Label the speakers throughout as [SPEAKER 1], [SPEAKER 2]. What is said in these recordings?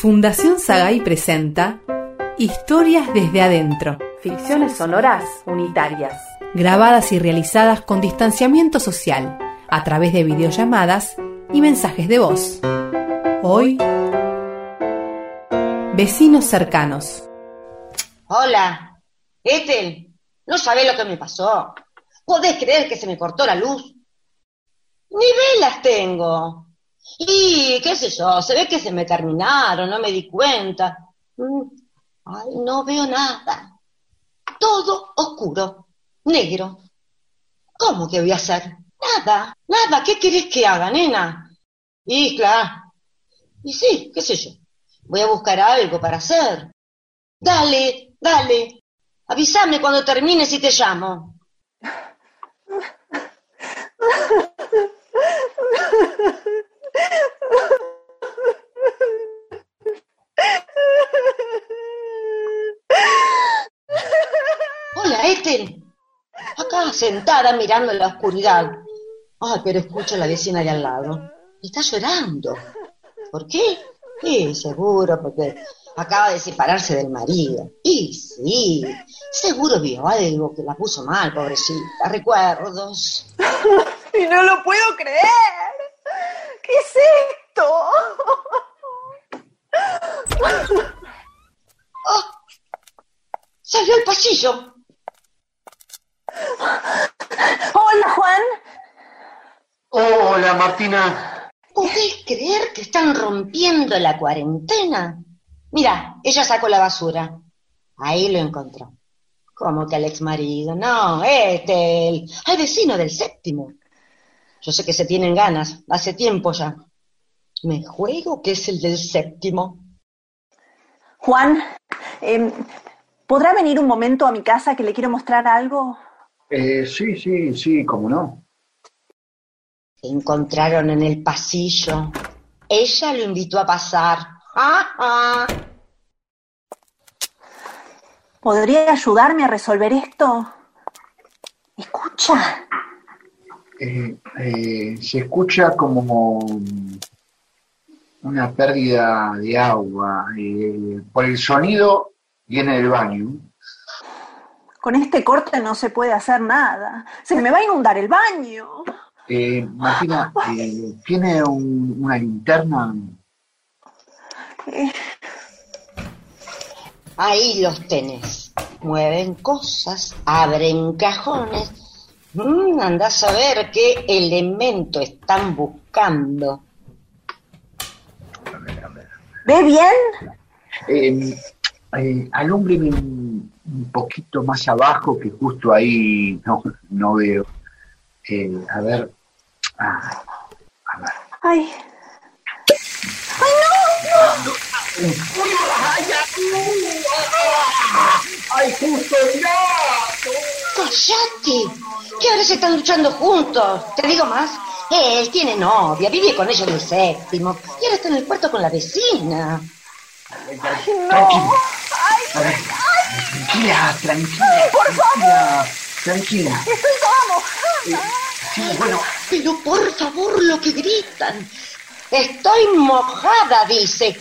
[SPEAKER 1] Fundación Sagay presenta Historias desde adentro. Ficciones sonoras unitarias. Grabadas y realizadas con distanciamiento social, a través de videollamadas y mensajes de voz. Hoy, vecinos cercanos.
[SPEAKER 2] Hola, Ethel, no sabés lo que me pasó. ¿Podés creer que se me cortó la luz? Ni velas tengo. Y qué sé yo, se ve que se me terminaron, no me di cuenta. Mm, ay, no veo nada. Todo oscuro, negro. ¿Cómo que voy a hacer? Nada, nada. ¿Qué querés que haga, nena? Y claro. Y sí, qué sé yo. Voy a buscar algo para hacer. Dale, dale. Avísame cuando termines y te llamo. Hola, Ethel. Acá sentada mirando la oscuridad. Ay, pero escucho a la vecina de al lado. Está llorando. ¿Por qué? Sí, seguro, porque acaba de separarse del marido. Y sí, seguro vio algo que la puso mal, pobrecita. Recuerdos.
[SPEAKER 3] Y no lo puedo creer. ¿Qué es esto?
[SPEAKER 2] ¡Oh! Salió al pasillo.
[SPEAKER 3] Hola, Juan.
[SPEAKER 4] Hola, Martina.
[SPEAKER 2] ¿Podés creer que están rompiendo la cuarentena? Mira, ella sacó la basura. Ahí lo encontró. ¿Cómo que al ex marido? No, este, el, al vecino del séptimo. Yo sé que se tienen ganas, hace tiempo ya. Me juego que es el del séptimo.
[SPEAKER 3] Juan, em, ¿podrá venir un momento a mi casa que le quiero mostrar algo?
[SPEAKER 4] Eh, sí, sí, sí, cómo no.
[SPEAKER 2] Se encontraron en el pasillo. Ella lo invitó a pasar. ¡Ah, ah!
[SPEAKER 3] ¿Podría ayudarme a resolver esto? Escucha.
[SPEAKER 4] Eh, eh, se escucha como una pérdida de agua. eh, por el sonido viene del baño.
[SPEAKER 3] Con este corte no se puede hacer nada. Se me va a inundar el baño.
[SPEAKER 4] Eh, Martina, eh, ¿tiene un- una linterna?
[SPEAKER 2] Ahí los tenés. Mueven cosas, abren cajones. Mm, andás a ver qué elemento están buscando.
[SPEAKER 3] ¿Ve bien?
[SPEAKER 4] Eh, eh, alúmbreme un, un poquito más abajo, que justo ahí no, no veo. Eh, a ver. Ah, a ver.
[SPEAKER 3] Ay.
[SPEAKER 4] ¡Ay, justo
[SPEAKER 2] ¡Cállate! Que ahora se están luchando juntos. Te digo más. Él tiene novia, vive con ella en el séptimo. Y ahora está en el cuarto con la vecina.
[SPEAKER 4] Tranquila. A ver, tranquila, tranquila.
[SPEAKER 3] por
[SPEAKER 4] tranquila, Tranquila.
[SPEAKER 3] Estoy toda mojada.
[SPEAKER 4] Sí, bueno,
[SPEAKER 2] pero por favor lo que gritan. Estoy mojada, dice.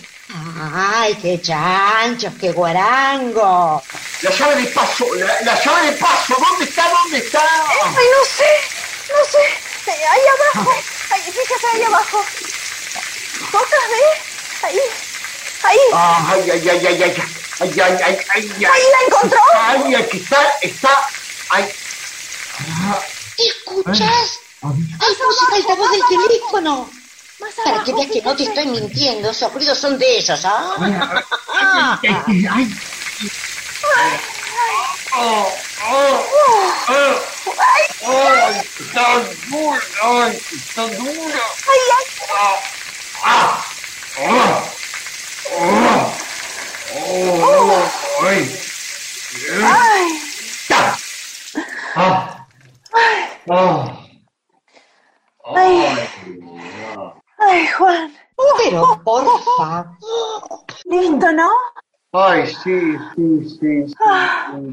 [SPEAKER 2] ¡Ay, qué chanchos, qué guarango!
[SPEAKER 4] La llave de paso, la, la llave de paso, ¿dónde está? ¿Dónde está?
[SPEAKER 3] Ay, no sé, no sé. Ahí abajo, fíjate ahí abajo. Tocas, ¿eh? Ahí, ahí.
[SPEAKER 4] ay, ay, ay, ay, ay. Ay, ay, ay, ay, ay.
[SPEAKER 3] ¿Ahí la encontró?
[SPEAKER 4] Ay, aquí está, está. Ay. Ah.
[SPEAKER 2] ¿Escuchas?
[SPEAKER 4] Ay,
[SPEAKER 2] Ay, puse el altavoz del teléfono. Para que veas que no te estoy mintiendo, esos ruidos son de ellos, ¿ah?
[SPEAKER 4] ay, ay, ay. Oh, oh, oh, ay, está duro, ay, está duro.
[SPEAKER 3] Ay, ay.
[SPEAKER 4] Ah, ah, ah, oh, ay,
[SPEAKER 3] Ay.
[SPEAKER 4] ta. Ah, ah,
[SPEAKER 3] Ay. Ay, Juan.
[SPEAKER 2] Pero
[SPEAKER 3] Lindo, ¿no?
[SPEAKER 4] Ay, sí, sí, sí, sí,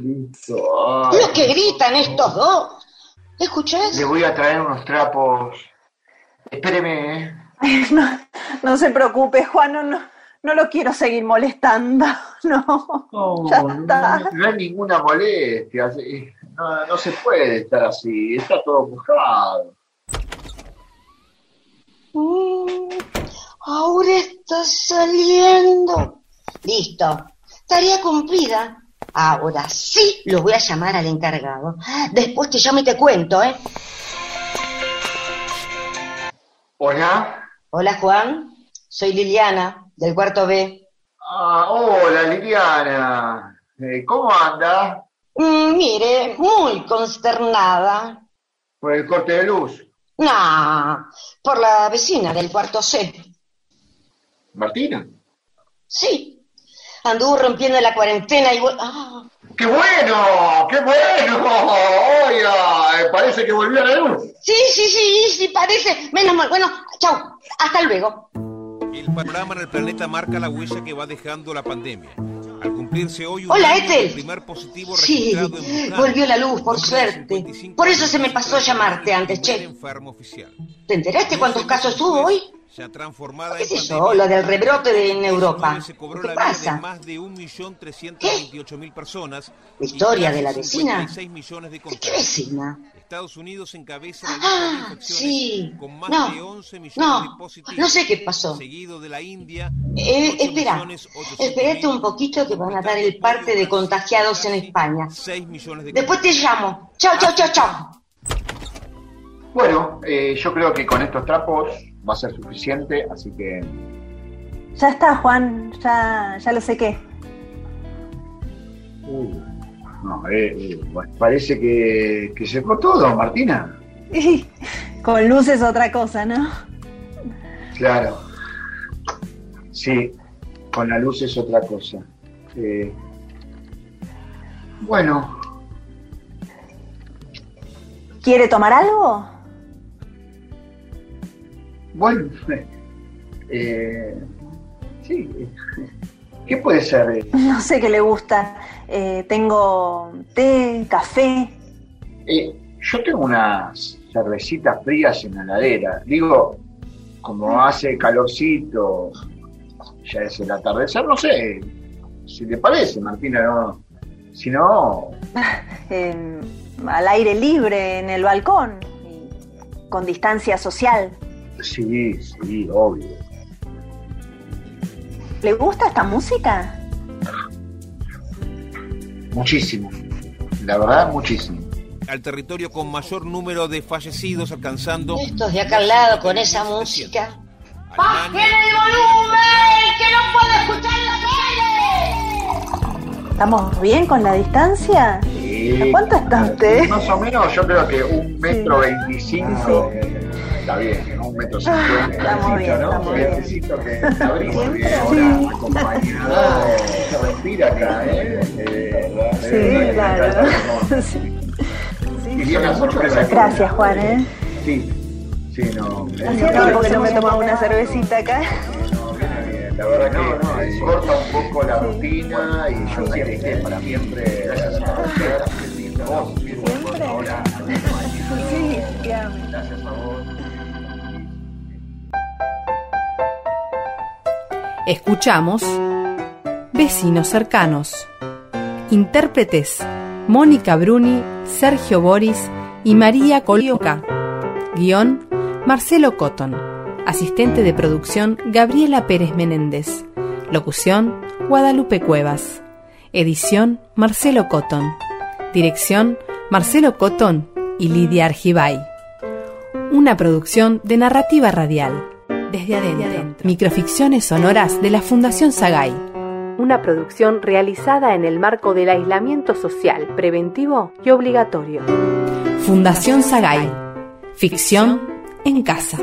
[SPEAKER 4] listo. Ay.
[SPEAKER 2] Lo que gritan estos dos. ¿Escuchás?
[SPEAKER 4] Le voy a traer unos trapos. Espéreme, ¿eh?
[SPEAKER 3] No, no se preocupe, Juan, no, no, no lo quiero seguir molestando. No, ya está.
[SPEAKER 4] No, hay ninguna molestia. No, no se puede estar así. Está todo mojado.
[SPEAKER 2] Mm, ahora está saliendo. Listo. Tarea cumplida. Ahora sí lo voy a llamar al encargado. Después te llamo y te cuento, ¿eh?
[SPEAKER 4] Hola.
[SPEAKER 2] Hola, Juan. Soy Liliana, del cuarto B.
[SPEAKER 4] Ah, hola, Liliana. Eh, ¿Cómo anda?
[SPEAKER 2] Mm, mire, muy consternada.
[SPEAKER 4] ¿Por el corte de luz?
[SPEAKER 2] No, por la vecina del cuarto C.
[SPEAKER 4] ¿Martina?
[SPEAKER 2] Sí, anduvo rompiendo la cuarentena y... ¡Ah!
[SPEAKER 4] ¡Qué bueno! ¡Qué bueno! Oiga, eh, parece que volvió a la luz.
[SPEAKER 2] Sí, sí, sí, sí, parece. Menos mal. Bueno, chao. Hasta luego.
[SPEAKER 5] El panorama en el planeta marca la huella que va dejando la pandemia. Al cumplirse hoy un
[SPEAKER 2] Hola, Ethel.
[SPEAKER 5] primer positivo
[SPEAKER 2] Sí,
[SPEAKER 5] registrado en Wuhan,
[SPEAKER 2] volvió la luz, por suerte.
[SPEAKER 5] 55
[SPEAKER 2] Por eso se me pasó llamarte antes, che.
[SPEAKER 5] enfermo oficial.
[SPEAKER 2] ¿Te enteraste cuántos casos hubo hoy?
[SPEAKER 5] Ya transformada
[SPEAKER 2] ¿Qué
[SPEAKER 5] en
[SPEAKER 2] es eso? Lo del rebrote de- en Europa.
[SPEAKER 5] se cobró
[SPEAKER 2] ¿Qué
[SPEAKER 5] la vida de
[SPEAKER 2] pasa?
[SPEAKER 5] más de 1.328.000 personas.
[SPEAKER 2] ¿La historia de la vecina?
[SPEAKER 5] 56 millones de
[SPEAKER 2] ¿De qué vecina?
[SPEAKER 5] Estados Unidos encabeza la lista de
[SPEAKER 2] Ah,
[SPEAKER 5] infecciones
[SPEAKER 2] sí.
[SPEAKER 5] con más
[SPEAKER 2] No,
[SPEAKER 5] de 11 millones de
[SPEAKER 2] no,
[SPEAKER 5] positivos.
[SPEAKER 2] no sé qué pasó.
[SPEAKER 5] Seguido de la India.
[SPEAKER 2] Eh,
[SPEAKER 5] 8
[SPEAKER 2] espera,
[SPEAKER 5] millones 800
[SPEAKER 2] espérate un poquito que van a dar el parte de contagiados en España.
[SPEAKER 5] 6 millones de
[SPEAKER 2] Después te llamo. Chao, chao, chao, chao.
[SPEAKER 4] Bueno, eh, yo creo que con estos trapos va a ser suficiente, así que
[SPEAKER 3] Ya está, Juan, ya, ya lo sé qué.
[SPEAKER 4] Uh, no, eh, eh, parece que, que se fue todo, Martina.
[SPEAKER 3] Con luz es otra cosa, ¿no?
[SPEAKER 4] Claro. Sí, con la luz es otra cosa. Eh, bueno,
[SPEAKER 3] ¿Quiere tomar algo?
[SPEAKER 4] Bueno. eh, sí. ¿Qué puede ser?
[SPEAKER 3] No sé qué le gusta. Eh, tengo té, café.
[SPEAKER 4] Eh, yo tengo unas cervecitas frías en la heladera. Digo, como hace calorcito, ya es el atardecer, no sé. Si te parece, Martina, no. Si no,
[SPEAKER 3] al aire libre, en el balcón, con distancia social.
[SPEAKER 4] Sí, sí, obvio.
[SPEAKER 3] ¿Le gusta esta música?
[SPEAKER 4] Muchísimo. La verdad, muchísimo.
[SPEAKER 5] al territorio con mayor número de fallecidos, alcanzando.
[SPEAKER 2] Estos de acá al lado con esa música.
[SPEAKER 5] Alemania,
[SPEAKER 2] el volumen! ¡Que no puedo escuchar la tele!
[SPEAKER 3] ¿Estamos bien con la distancia?
[SPEAKER 4] Sí.
[SPEAKER 3] ¿A cuánto está usted?
[SPEAKER 4] Más o menos, yo creo que un metro veinticinco está bien. Un metro cincuenta.
[SPEAKER 3] Estamos bien,
[SPEAKER 4] ¿no?
[SPEAKER 3] estamos bien.
[SPEAKER 4] Necesito que
[SPEAKER 3] Sí.
[SPEAKER 4] ahora acompañado se respira acá, ¿eh? Eh,
[SPEAKER 3] Sí, claro.
[SPEAKER 4] Y una sorpresa.
[SPEAKER 3] Gracias, Juan, ¿eh?
[SPEAKER 4] Sí, sí, no.
[SPEAKER 3] Hacía tiempo que no me tomaba una cervecita acá.
[SPEAKER 4] No, bien. La verdad que eh, corta un poco la rutina y yo sé que para siempre, gracias a vos,
[SPEAKER 3] ¿Siempre?
[SPEAKER 4] ahora,
[SPEAKER 3] Sí, efectivamente.
[SPEAKER 4] gracias a vos.
[SPEAKER 1] Escuchamos Vecinos cercanos. Intérpretes Mónica Bruni, Sergio Boris y María Colioca. Guión Marcelo Cotton. Asistente de producción Gabriela Pérez Menéndez. Locución Guadalupe Cuevas. Edición Marcelo Cotton. Dirección Marcelo Cotton y Lidia Argibay. Una producción de narrativa radial. Desde adentro. Microficciones sonoras de la Fundación Sagay. Una producción realizada en el marco del aislamiento social, preventivo y obligatorio. Fundación Sagay. Ficción en casa.